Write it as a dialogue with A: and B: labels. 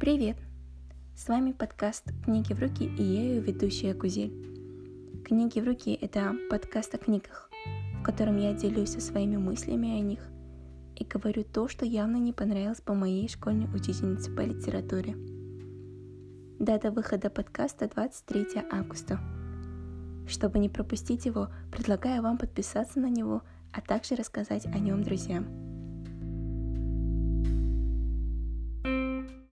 A: Привет! С вами подкаст «Книги в руки» и я ее ведущая Кузель. «Книги в руки» — это подкаст о книгах, в котором я делюсь со своими мыслями о них и говорю то, что явно не понравилось по моей школьной учительнице по литературе. Дата выхода подкаста 23 августа. Чтобы не пропустить его, предлагаю вам подписаться на него, а также рассказать о нем друзьям.